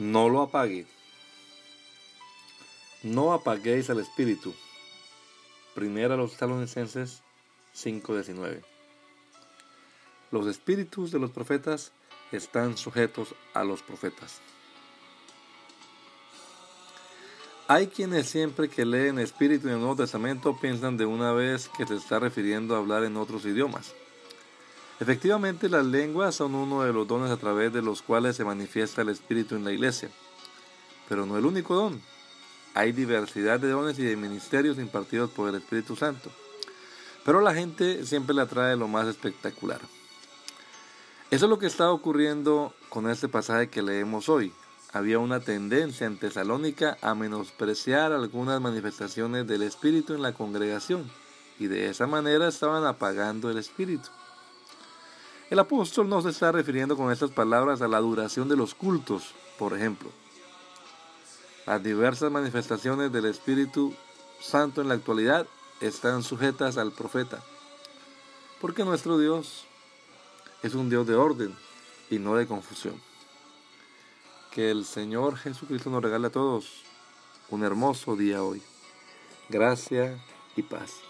No lo apague. No apaguéis al espíritu. Primera los Tesalonicenses 5:19. Los espíritus de los profetas están sujetos a los profetas. Hay quienes siempre que leen Espíritu en el Nuevo Testamento piensan de una vez que se está refiriendo a hablar en otros idiomas. Efectivamente, las lenguas son uno de los dones a través de los cuales se manifiesta el Espíritu en la iglesia, pero no el único don. Hay diversidad de dones y de ministerios impartidos por el Espíritu Santo, pero la gente siempre le atrae lo más espectacular. Eso es lo que está ocurriendo con este pasaje que leemos hoy. Había una tendencia en Tesalónica a menospreciar algunas manifestaciones del Espíritu en la congregación, y de esa manera estaban apagando el Espíritu. El apóstol no se está refiriendo con estas palabras a la duración de los cultos, por ejemplo. Las diversas manifestaciones del Espíritu Santo en la actualidad están sujetas al profeta, porque nuestro Dios es un Dios de orden y no de confusión. Que el Señor Jesucristo nos regale a todos un hermoso día hoy. Gracia y paz.